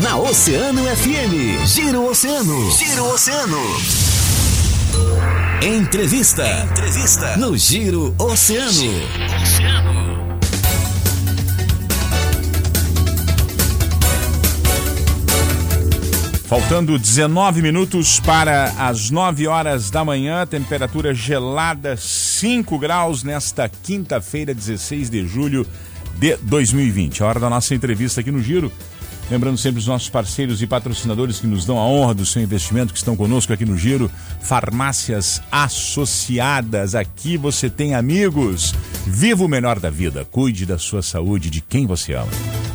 na Oceano FM. Giro Oceano. Giro Oceano. Entrevista. Entrevista. No Giro Oceano. Giro Oceano. Faltando 19 minutos para as 9 horas da manhã, temperatura gelada 5 graus nesta quinta-feira, 16 de julho de 2020. A hora da nossa entrevista aqui no Giro. Lembrando sempre os nossos parceiros e patrocinadores que nos dão a honra do seu investimento, que estão conosco aqui no Giro. Farmácias Associadas. Aqui você tem amigos. Viva o melhor da vida. Cuide da sua saúde, de quem você ama.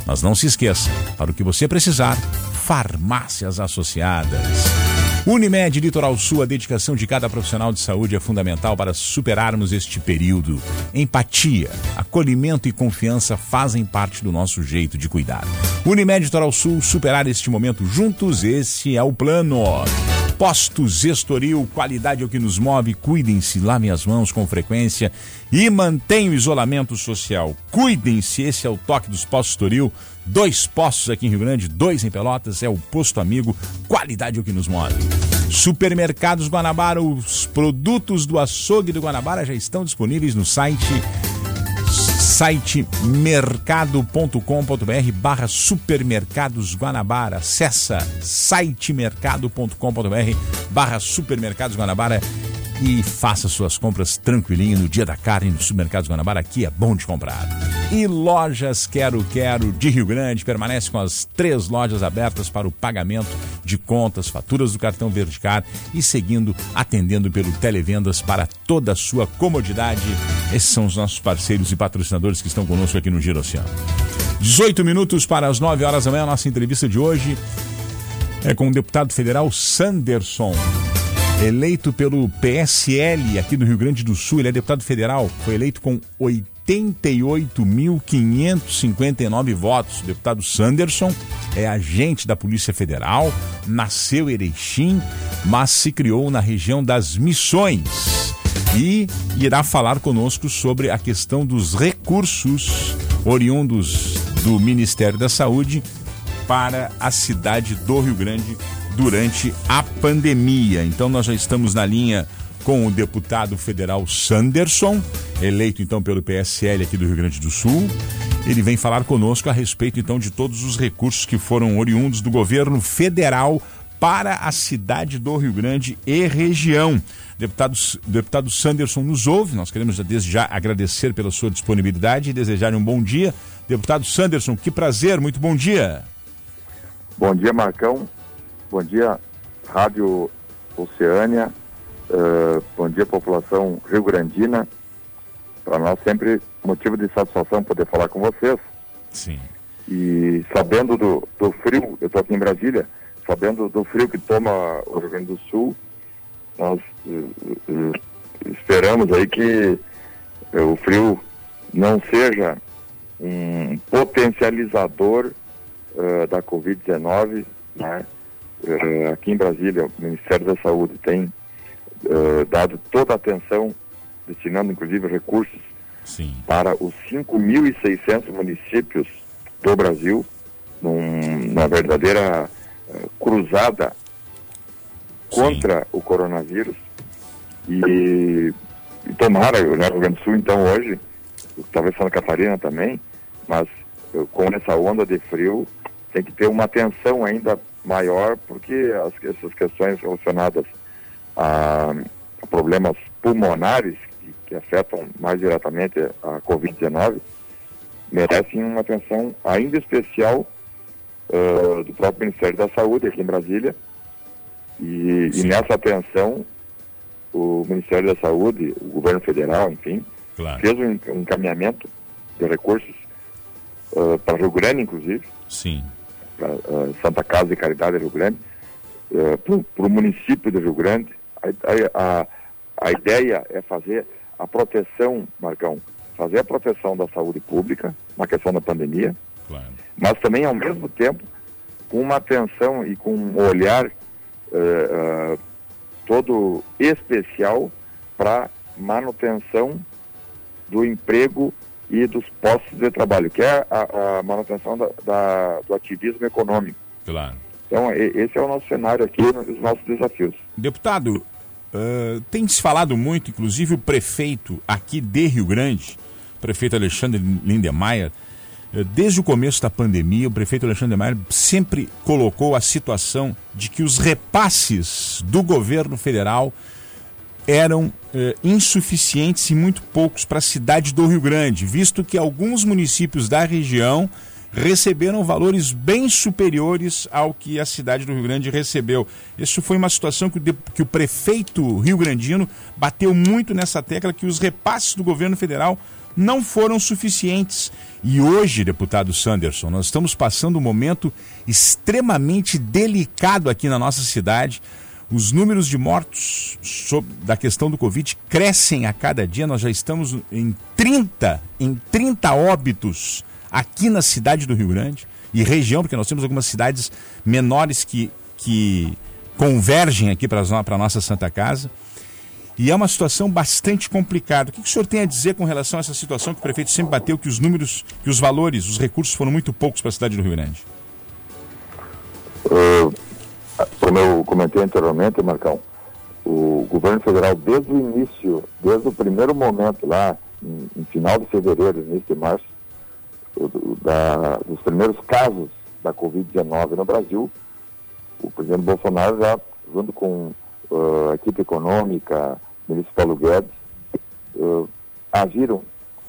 Mas não se esqueça, para o que você precisar, farmácias associadas. Unimed Litoral Sul, a dedicação de cada profissional de saúde é fundamental para superarmos este período. Empatia, acolhimento e confiança fazem parte do nosso jeito de cuidar. Unimed Litoral Sul, superar este momento juntos, esse é o plano. Postos Estoril, qualidade é o que nos move. Cuidem-se, lavem as mãos com frequência e mantenham o isolamento social. Cuidem-se, esse é o toque dos Postos Estoril. Dois postos aqui em Rio Grande, dois em Pelotas, é o Posto Amigo. Qualidade é o que nos move. Supermercados Guanabara, os produtos do açougue do Guanabara já estão disponíveis no site site mercado.com.br barra supermercados Guanabara. Acessa sitemercado.com.br barra supermercados Guanabara e faça suas compras tranquilinho no dia da carne no Supermercados Guanabara. Aqui é bom de comprar. E Lojas Quero Quero de Rio Grande permanece com as três lojas abertas para o pagamento de contas, faturas do cartão Verdicar e seguindo atendendo pelo televendas para toda a sua comodidade. Esses são os nossos parceiros e patrocinadores que estão conosco aqui no Giro Oceano. 18 minutos para as 9 horas da manhã, nossa entrevista de hoje é com o deputado federal Sanderson eleito pelo PSL aqui do Rio Grande do Sul, ele é deputado federal, foi eleito com 88.559 votos. O deputado Sanderson é agente da Polícia Federal, nasceu em Erechim, mas se criou na região das Missões e irá falar conosco sobre a questão dos recursos oriundos do Ministério da Saúde para a cidade do Rio Grande durante a pandemia. Então nós já estamos na linha com o deputado federal Sanderson, eleito então pelo PSL aqui do Rio Grande do Sul. Ele vem falar conosco a respeito então de todos os recursos que foram oriundos do governo federal para a cidade do Rio Grande e região. Deputado, deputado Sanderson nos ouve, nós queremos desde já agradecer pela sua disponibilidade e desejar um bom dia. Deputado Sanderson, que prazer, muito bom dia. Bom dia, Marcão. Bom dia, Rádio Oceânia. Uh, bom dia, população rio-grandina. Para nós sempre motivo de satisfação poder falar com vocês. Sim. E sabendo do, do frio, eu estou aqui em Brasília, sabendo do frio que toma o Rio Grande do Sul, nós uh, uh, esperamos aí que o frio não seja um potencializador da Covid-19, né? aqui em Brasília, o Ministério da Saúde tem uh, dado toda a atenção, destinando inclusive recursos Sim. para os 5.600 municípios do Brasil, num, numa verdadeira uh, cruzada contra Sim. o coronavírus. E, e tomara, o Rio Grande do Sul, então, hoje, talvez Santa Catarina também, mas com essa onda de frio, tem que ter uma atenção ainda maior, porque as, essas questões relacionadas a, a problemas pulmonares que, que, afetam mais diretamente a Covid-19 merecem uma atenção ainda especial uh, do próprio Ministério da Saúde aqui em Brasília. E, e, nessa atenção, o Ministério da Saúde, o governo federal, enfim, claro. fez um, encaminhamento de recursos uh, para Rio Grande, inclusive. Sim para uh, Santa Casa de Caridade Rio Grande, uh, para o município de Rio Grande. A, a, a ideia é fazer a proteção, Marcão, fazer a proteção da saúde pública na questão da pandemia, claro. mas também, ao mesmo tempo, com uma atenção e com um olhar uh, uh, todo especial para manutenção do emprego e dos postos de trabalho, que é a, a manutenção da, da, do ativismo econômico. Claro. Então, esse é o nosso cenário aqui, os nossos desafios. Deputado, uh, tem se falado muito, inclusive o prefeito aqui de Rio Grande, o prefeito Alexandre Lindemeyer, uh, desde o começo da pandemia, o prefeito Alexandre Lindemeyer sempre colocou a situação de que os repasses do governo federal eram eh, insuficientes e muito poucos para a cidade do Rio Grande, visto que alguns municípios da região receberam valores bem superiores ao que a cidade do Rio Grande recebeu. Isso foi uma situação que o, que o prefeito rio-grandino bateu muito nessa tecla que os repasses do governo federal não foram suficientes. E hoje, deputado Sanderson, nós estamos passando um momento extremamente delicado aqui na nossa cidade. Os números de mortos sobre, da questão do Covid crescem a cada dia. Nós já estamos em 30, em 30 óbitos aqui na cidade do Rio Grande e região, porque nós temos algumas cidades menores que, que convergem aqui para a nossa Santa Casa. E é uma situação bastante complicada. O que, o senhor tem a dizer com relação a essa situação que o prefeito sempre bateu, que os números, que os valores, os recursos foram muito poucos para a cidade do Rio Grande? Uh, como eu comentei anteriormente, Marcão, o governo federal, desde o início, desde o primeiro momento lá, em, em final de fevereiro, início de março, da, dos primeiros casos da Covid-19 no Brasil, o presidente Bolsonaro já, junto com uh, a equipe econômica, o ministro Paulo Guedes, uh, agiram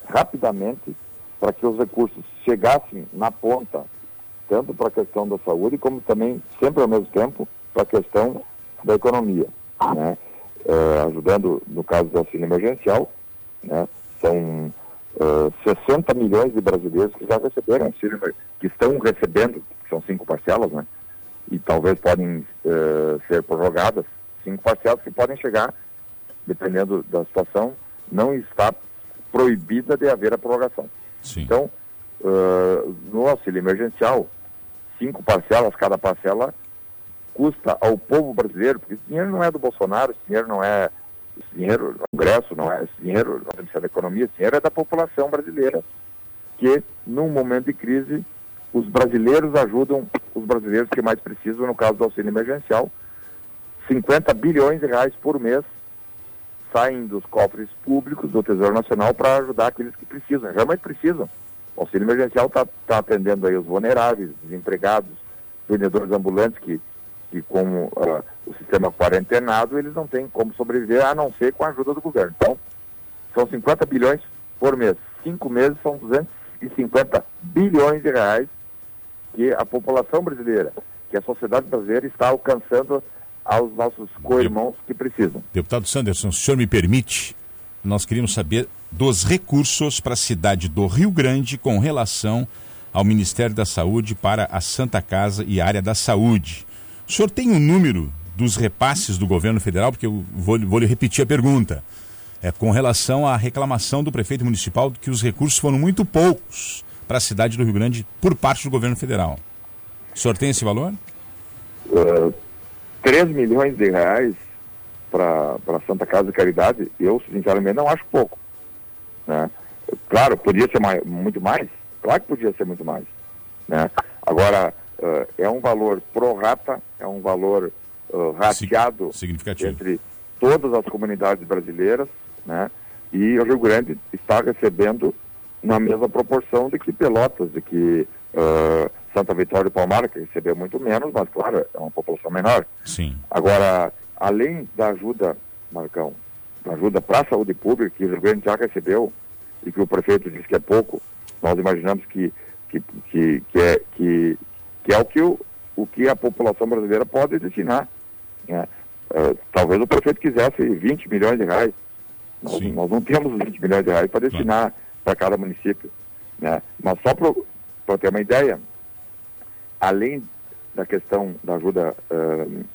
rapidamente para que os recursos chegassem na ponta, tanto para a questão da saúde, como também, sempre ao mesmo tempo, para a questão da economia. Né? Uh, ajudando, no caso do auxílio emergencial, né? são uh, ah, 60 milhões de brasileiros que já receberam auxílio, que estão recebendo, são cinco parcelas, né? E talvez podem uh, ser prorrogadas, cinco parcelas que podem chegar, dependendo da situação, não está proibida de haver a prorrogação. Sim. Então, uh, no auxílio emergencial, cinco parcelas, cada parcela custa ao povo brasileiro, porque esse dinheiro não é do Bolsonaro, esse dinheiro não é esse dinheiro do Congresso, não é esse dinheiro do Ministério da Economia, esse dinheiro é da população brasileira, que num momento de crise, os brasileiros ajudam os brasileiros que mais precisam, no caso do auxílio emergencial, 50 bilhões de reais por mês saem dos cofres públicos do Tesouro Nacional para ajudar aqueles que precisam, realmente precisam. O auxílio emergencial está tá atendendo aí os vulneráveis, desempregados, vendedores ambulantes que que com uh, o sistema quarentenado eles não têm como sobreviver a não ser com a ajuda do governo. Então, são 50 bilhões por mês. Cinco meses são 250 bilhões de reais que a população brasileira, que a sociedade brasileira está alcançando aos nossos co-irmãos que precisam. Deputado Sanderson, se o senhor me permite, nós queríamos saber dos recursos para a cidade do Rio Grande com relação ao Ministério da Saúde para a Santa Casa e área da saúde. O senhor tem um número dos repasses do governo federal? Porque eu vou, vou lhe repetir a pergunta. É com relação à reclamação do prefeito municipal de que os recursos foram muito poucos para a cidade do Rio Grande por parte do governo federal. O senhor tem esse valor? Uh, 3 milhões de reais para Santa Casa de Caridade, eu sinceramente não acho pouco. Né? Claro, podia ser mais, muito mais, claro que podia ser muito mais. Né? Agora, uh, é um valor pro rata, é um valor uh, rateado entre todas as comunidades brasileiras, né? E o Rio Grande está recebendo na mesma proporção de que Pelotas, de que uh, Santa Vitória e Palmar, que recebeu muito menos, mas claro, é uma população menor. Sim. Agora, além da ajuda, Marcão, da ajuda para a saúde pública, que o Rio Grande já recebeu, e que o prefeito disse que é pouco, nós imaginamos que, que, que, que, é, que, que é o que, o, o que a população brasileira pode destinar. Né? Uh, talvez o prefeito quisesse 20 milhões de reais. Nós, nós não temos 20 milhões de reais para destinar para cada município. Né? Mas só para ter uma ideia, além da questão da ajuda uh,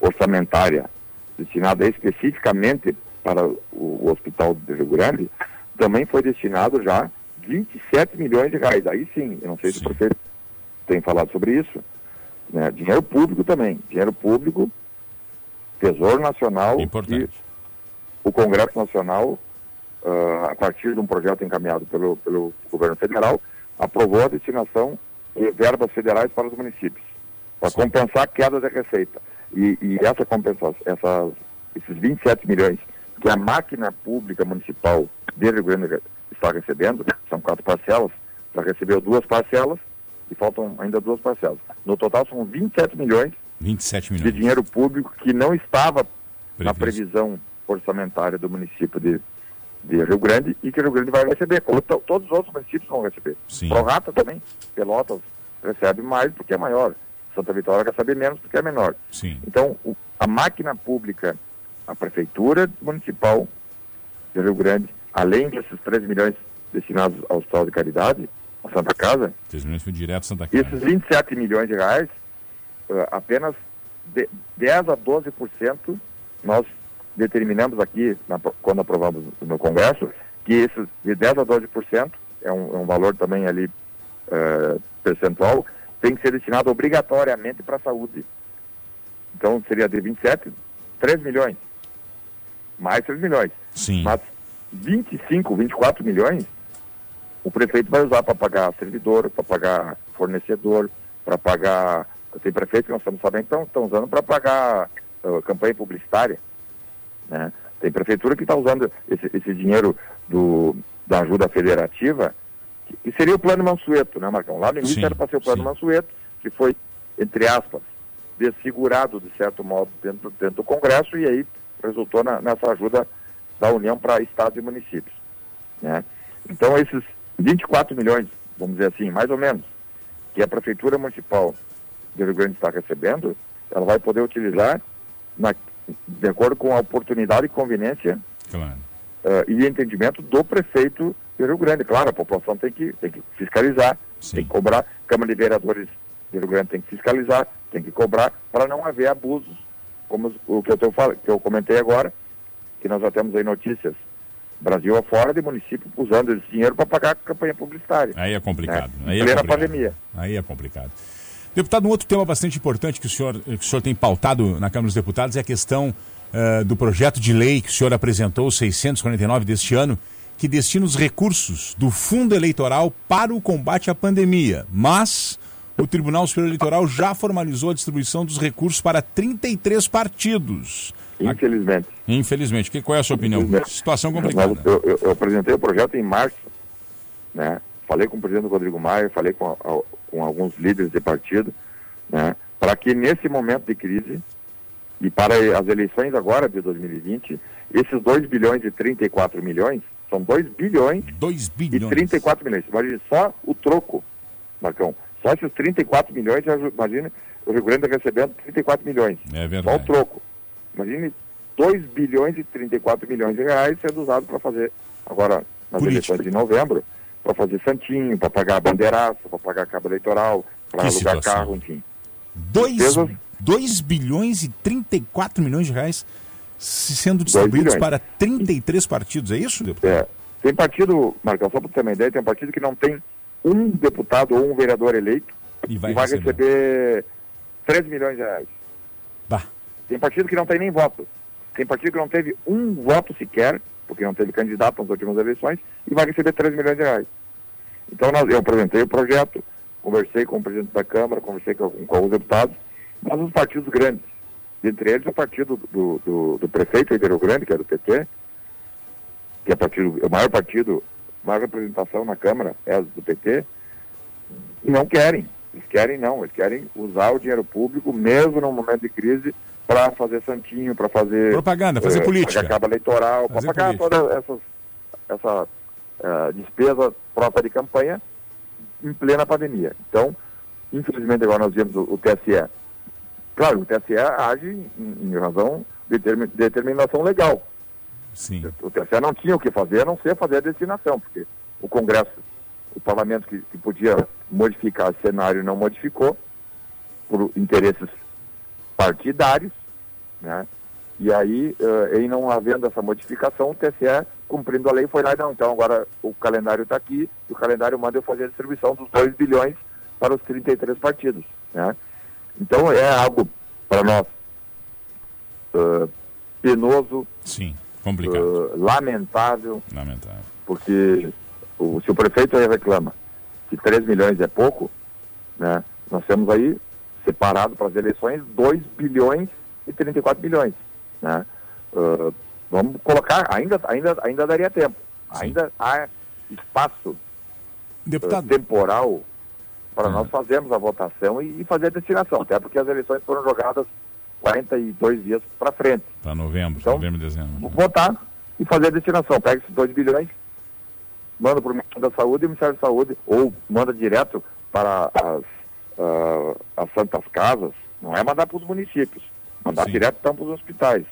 orçamentária destinada especificamente para o, o, Hospital de Rio Grande, também foi destinado já 27 milhões de reais. Aí sim, eu não sei sim. se o prefeito tem falado sobre isso, né? dinheiro público também, dinheiro público, Tesouro Nacional Importante. e o Congresso Nacional, uh, a partir de um projeto encaminhado pelo, pelo governo federal, aprovou a destinação de verbas federais para os municípios. para compensar a queda da receita. E, e essa compensação, esses 27 milhões que a máquina pública municipal de Rio Grande está recebendo, são quatro parcelas, já recebeu duas parcelas e faltam ainda duas parcelas. No total são 27 milhões, 27 milhões. de dinheiro público que não estava Previsto. na previsão orçamentária do município de, de Rio Grande e que Rio Grande vai receber, como todos os outros municípios vão receber. Sim. Prorata também, Pelotas recebe mais porque é maior. Santa Vitória recebe menos porque é menor. Sim. Então, o, a máquina pública, a prefeitura municipal de Rio Grande, além desses 3 milhões destinados ao Hospital de Caridade, a Santa Casa, 3 milhões foi direto Santa Casa. esses 27 milhões de reais, apenas de 10 a 12% nós determinamos aqui, na, quando aprovamos no Congresso, que esses de 10 a 12% é um, é um valor também ali uh, percentual, tem que ser destinado obrigatoriamente para a saúde. Então seria de 27, 3 milhões. Mais 3 milhões. Sim. Mas 25, 24 milhões, o prefeito vai usar para pagar servidor, para pagar fornecedor, para pagar. Tem prefeito que nós estamos sabendo que estão usando para pagar uh, campanha publicitária. Né? Tem prefeitura que está usando esse, esse dinheiro do, da ajuda federativa, que, que, seria o plano Mansueto, né, Marcão? Lá no início Sim, era para ser o plano sim. Mansueto, que foi, entre aspas, desfigurado, de certo modo, dentro, dentro do Congresso, e aí resultou na, nessa ajuda da União para estados e municípios. Né? Então, esses 24 milhões, vamos dizer assim, mais ou menos, que a Prefeitura Municipal de Rio Grande está recebendo, ela vai poder utilizar na, de acordo com a oportunidade e conveniência Claro. uh, e entendimento do prefeito de Rio Grande. Claro, a população tem que, tem que fiscalizar, Sim. tem que cobrar, Câmara de Vereadores de Rio Grande tem que fiscalizar, tem que cobrar, para não haver abusos, como o que eu, tô, que eu comentei agora, que nós já temos aí notícias, Brasil afora, de município usando esse dinheiro para pagar a campanha publicitária. Aí é complicado. É, Aí é complicado. pandemia. Aí é complicado. Deputado, um outro tema bastante importante que o senhor, que o senhor tem pautado na Câmara dos Deputados é a questão eh, do projeto de lei que o senhor apresentou, o 649 deste ano, que destina os recursos do fundo eleitoral para o combate à pandemia. Mas o Tribunal Superior Eleitoral já formalizou a distribuição dos recursos para 33 partidos. Infelizmente. Infelizmente. Que, qual é a sua opinião? Situação complicada. Eu, eu- eu apresentei o projeto em março, né? Falei com o presidente Rodrigo Maia, falei com, a- com alguns líderes de partido, né? Para que nesse momento de crise e para as eleições agora de 2020, esses 2 bilhões e 34 milhões, são 2 bilhões 2 e bilhões. 34 milhões. Imagine só o troco, Marcão. Só esses 34 milhões, imagina o Rio Grande recebendo 34 milhões. É Só o verdade. troco. Imagine 2 bilhões e 34 milhões de reais sendo usado para fazer, agora nas Política. eleições de novembro, para fazer santinho, para pagar bandeiraça, para pagar cabo eleitoral, para alugar situação. carro, enfim. 2, Despesas. 2 bilhões e 34 milhões de reais se- sendo distribuídos para 33 partidos, é isso, deputado? É, tem partido, Marcão, só para ter uma ideia, tem um partido que não tem um deputado ou um vereador eleito E vai, e vai receber. receber 3 milhões de reais. Bah, Tem partido que não tem nem voto. Tem partido que não teve um voto sequer, porque não teve candidato nas últimas eleições, e vai receber 3 milhões de reais. Então nós, eu apresentei o projeto, conversei com o presidente da Câmara, conversei com, com alguns deputados, mas os partidos grandes, dentre eles o partido do, do, do prefeito Rio Grande, que é do PT, que é partido, o maior partido, maior representação na Câmara é do PT, não querem. Eles querem não, eles querem usar o dinheiro público, mesmo num momento de crise, para fazer santinho, para fazer. Propaganda, fazer eh, política. Cabo eleitoral, para pagar toda essas, essa eh, despesa própria de campanha em plena pandemia. Então, infelizmente, agora nós vemos o, o TSE. Claro, o TSE age em, em razão de determi- determinação legal. sim. O TSE não tinha o que fazer, a não ser fazer a destinação, porque o Congresso, o parlamento que, que podia modificar o cenário não modificou, por interesses partidários, né? E aí, eh, em não havendo essa modificação, o TSE, cumprindo a lei, foi lá e não, então agora o calendário está aqui, e o calendário manda eu fazer a distribuição dos 2 bilhões para os 33 partidos, né? Então é algo para nós eh, penoso, Sim, complicado. eh, lamentável, Lamentável. porque o, se o prefeito aí reclama que 3 milhões é pouco, né, nós temos aí separado para as eleições 2 bilhões e 34 bilhões. Né? Uh, vamos colocar, ainda, ainda, ainda daria tempo. Sim. Ainda há espaço uh, temporal para nós fazermos a votação e, e, fazer a destinação, até porque as eleições foram jogadas 42 dias para frente. Para novembro, então, novembro e dezembro. Votar e fazer a destinação. Pega esses 2 bilhões, manda para o Ministério da Saúde e o Ministério da Saúde, ou manda direto para as, uh, as Santas Casas, não é mandar para os municípios, mandar Sim. direto então, para os hospitais.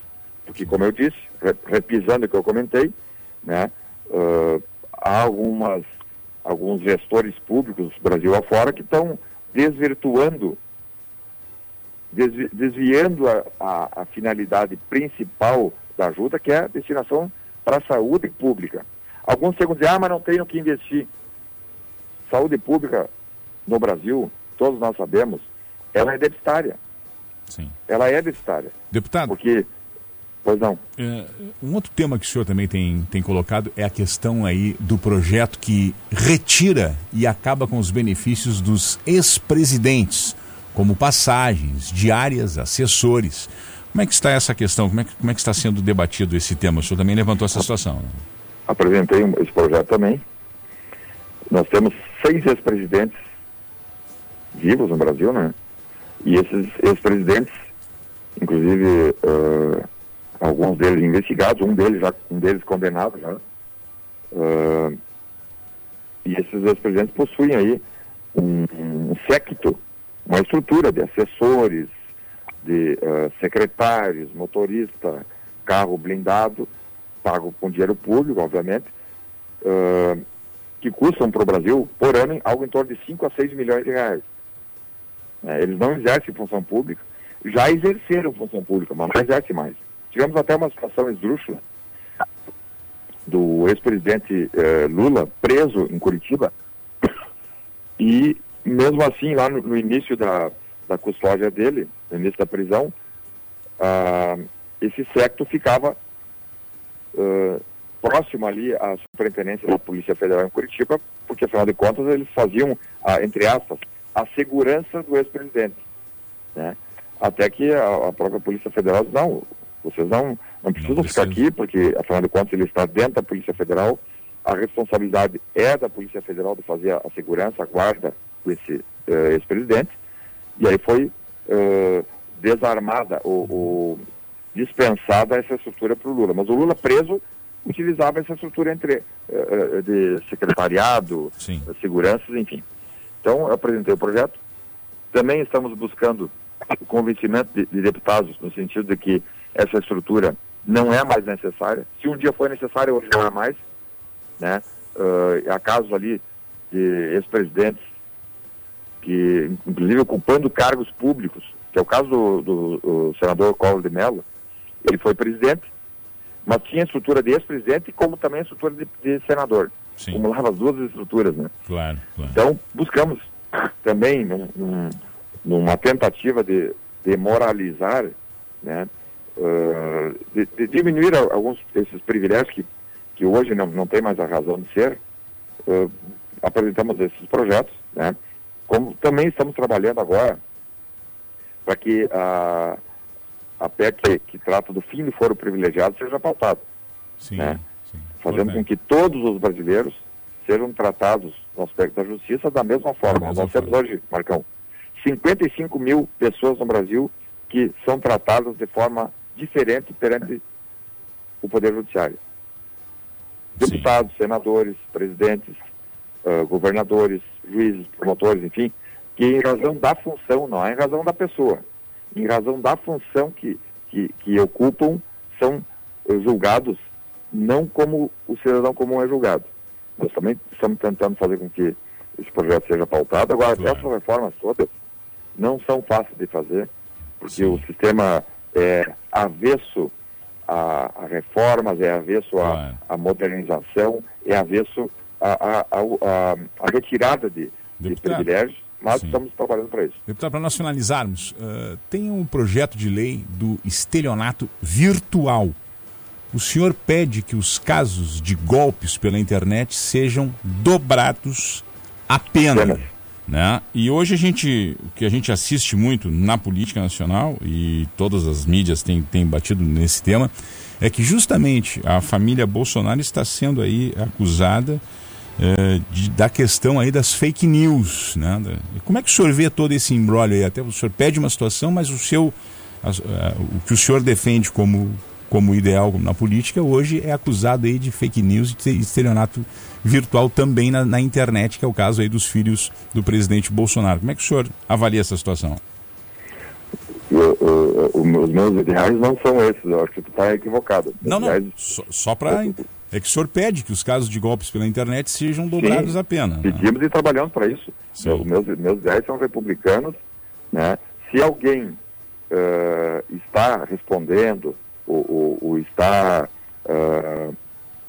Porque, como eu disse, repisando o que eu comentei, né, uh, há algumas alguns gestores públicos, Brasil afora, que estão desvirtuando, desvi, desviando a, a, a, finalidade principal da ajuda, que é a destinação para a saúde pública. Alguns chegam dizer, ah, mas não tenho que investir. Saúde pública no Brasil, todos nós sabemos, ela é deficitária. Sim. Ela é deficitária. Deputado. Porque Pois não. É, um outro tema que o senhor também tem, tem colocado é a questão aí do projeto que retira e acaba com os benefícios dos ex-presidentes, como passagens, diárias, assessores. Como é que está essa questão? Como é que, como é que está sendo debatido esse tema? O senhor também levantou essa situação. Né? Apresentei esse projeto também. Nós temos seis ex-presidentes vivos no Brasil, né? E esses ex-presidentes, inclusive... Uh alguns deles investigados, um deles já um deles condenado já. Uh, e esses ex-presidentes possuem aí um, um séquito, uma estrutura de assessores, de uh, secretários, motorista, carro blindado, pago com dinheiro público, obviamente, uh, que custam para o Brasil, por ano, algo em torno de 5 a 6 milhões de reais. É, eles não exercem função pública, já exerceram função pública, mas não exercem mais. Tivemos até uma situação esdrúxula do ex-presidente eh, Lula preso em Curitiba e mesmo assim lá no, no início da, da, custódia dele, no início da prisão, ah, esse secto ficava ah, próximo ali à superintendência da Polícia Federal em Curitiba, porque afinal de contas eles faziam, ah, entre aspas, a segurança do ex-presidente. Né? Até que a, a, própria Polícia Federal disse, não, vocês não, não precisam não ficar aqui, porque, afinal de contas, ele está dentro da Polícia Federal. A responsabilidade é da Polícia Federal de fazer a, a segurança, a guarda desse uh, ex-presidente. E aí foi uh, desarmada ou, ou, dispensada essa estrutura para o Lula. Mas o Lula preso utilizava essa estrutura entre uh, de secretariado, Sim. seguranças, enfim. Então, eu apresentei o projeto. Também estamos buscando o convencimento de, de deputados no sentido de que essa estrutura não é mais necessária. Se um dia foi necessária, hoje não é mais. Né? Uh, há casos ali de ex-presidentes que, inclusive, ocupando cargos públicos, que é o caso do, do, do senador Collor de Mello. Ele foi presidente, mas tinha estrutura de ex-presidente como também estrutura de, de senador. Sim. Acumulava as duas estruturas, né? Claro, claro. Então, buscamos também, num, num, numa tentativa de, de moralizar, né? uh, de, de, diminuir alguns desses privilégios que, que hoje não, não tem mais a razão de ser, uh, apresentamos esses projetos, né? Como também estamos trabalhando agora para que a, a PEC que, que, trata do fim do foro privilegiado seja pautada. Sim, né? Fazendo com que todos os brasileiros sejam tratados no aspecto da justiça da mesma forma. Da mesma Nós temos hoje, Marcão, 55 mil pessoas no Brasil que são tratadas de forma diferente perante o Poder Judiciário. Deputados, Sim. senadores, presidentes, uh, governadores, juízes, promotores, enfim, que em razão da função, não é em razão da pessoa, em razão da função que, que, que ocupam, são julgados não como o cidadão comum é julgado. Nós também estamos tentando fazer com que esse projeto seja pautado. Agora, claro. essas reformas todas não são fáceis de fazer, porque Sim. o sistema é avesso a, a reformas, é avesso a, a, modernização, é avesso a retirada de, de privilégios, mas Sim. estamos trabalhando para isso. Deputado, para nós finalizarmos, uh, tem um projeto de lei do estelionato virtual. O senhor pede que os casos de golpes pela internet sejam dobrados a pena. Né? E hoje a gente, o que a gente assiste muito na política nacional, e todas as mídias têm, têm batido nesse tema, é que justamente a família Bolsonaro está sendo aí acusada é, de, da questão aí das fake news. Né? Como é que o senhor vê todo esse embrólio aí? Até o senhor pede uma situação, mas o seu a, a, o que o senhor defende como, como ideal na política hoje é acusado aí de fake news e de estelionato virtual também na, na, internet, que é o caso aí dos filhos do presidente Bolsonaro. Como é que o senhor avalia essa situação? Eu, eu, os meus ideais não são esses, eu acho que tu está equivocado. Não, não, só, só para... É que o senhor pede que os casos de golpes pela internet sejam dobrados Sim, a pena. Né? Pedimos né? e trabalhamos para isso. Meus, meus, meus ideais são republicanos. Né? Se alguém uh, está respondendo ou, ou, ou está uh,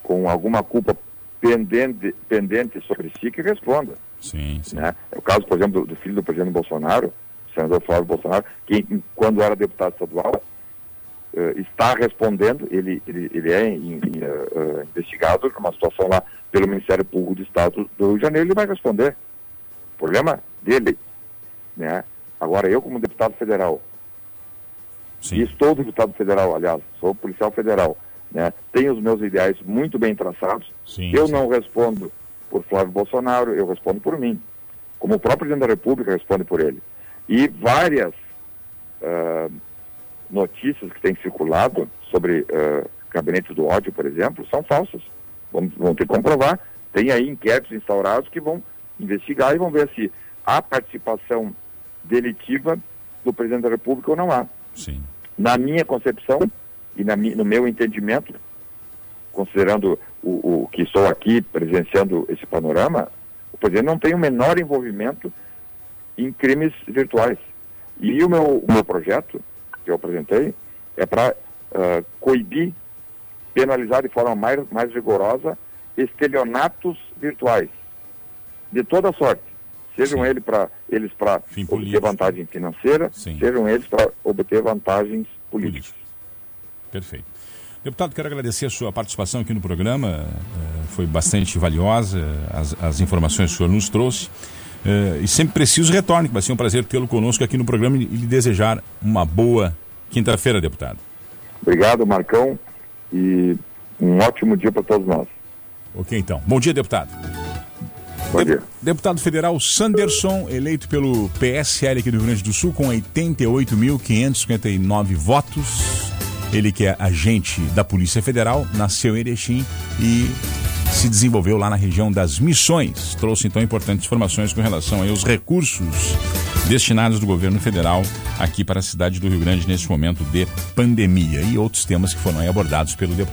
com alguma culpa pendente, pendente sobre si, que responda. Sim, sim. Né? É o caso, por exemplo, do, do filho do presidente Bolsonaro, senador Flávio Bolsonaro, que quando era deputado estadual, uh, está respondendo, ele, ele, ele é in, in, uh, investigado numa situação lá pelo Ministério Público do Estado do Rio de Janeiro, ele vai responder. Problema dele. Né? Agora, eu como deputado federal, Sim. e estou deputado federal, aliás, sou policial federal, né? tenho os meus ideais muito bem traçados, sim, eu sim. não respondo por Flávio Bolsonaro, eu respondo por mim. Como o próprio presidente da República responde por ele. E várias uh, notícias que têm circulado sobre uh, gabinetes do ódio, por exemplo, são falsas. Vamos, vão ter que comprovar. Tem aí inquéritos instaurados que vão investigar e vão ver se há participação delitiva do presidente da República ou não há. Sim. Na minha concepção e na, no meu entendimento, considerando o, o que estou aqui presenciando esse panorama, o presidente não tem o menor envolvimento em crimes virtuais. E o meu, o meu projeto, que eu apresentei, é para uh, coibir, penalizar de forma mais, mais rigorosa estelionatos virtuais, de toda sorte. Sejam ele pra, eles para obter vantagem financeira, Sim. sejam eles para obter vantagens políticas. Perfeito. Deputado, quero agradecer a sua participação aqui no programa. Eh, foi bastante valiosa as, as informações que o senhor nos trouxe. Uh, e sempre preciso retorne, que vai ser um prazer tê-lo conosco aqui no programa e lhe desejar uma boa quinta-feira, deputado. Obrigado, Marcão, e um ótimo dia para todos nós. Ok, então. Bom dia, deputado. Bom dia. Deputado federal Sanderson, eleito pelo PSL aqui do Rio Grande do Sul com 88.559 votos. Ele que é agente da Polícia Federal, nasceu em Erechim e se desenvolveu lá na região das Missões. Trouxe então importantes informações com relação aos recursos destinados do governo federal aqui para a cidade do Rio Grande nesse momento de pandemia e outros temas que foram abordados pelo deputado.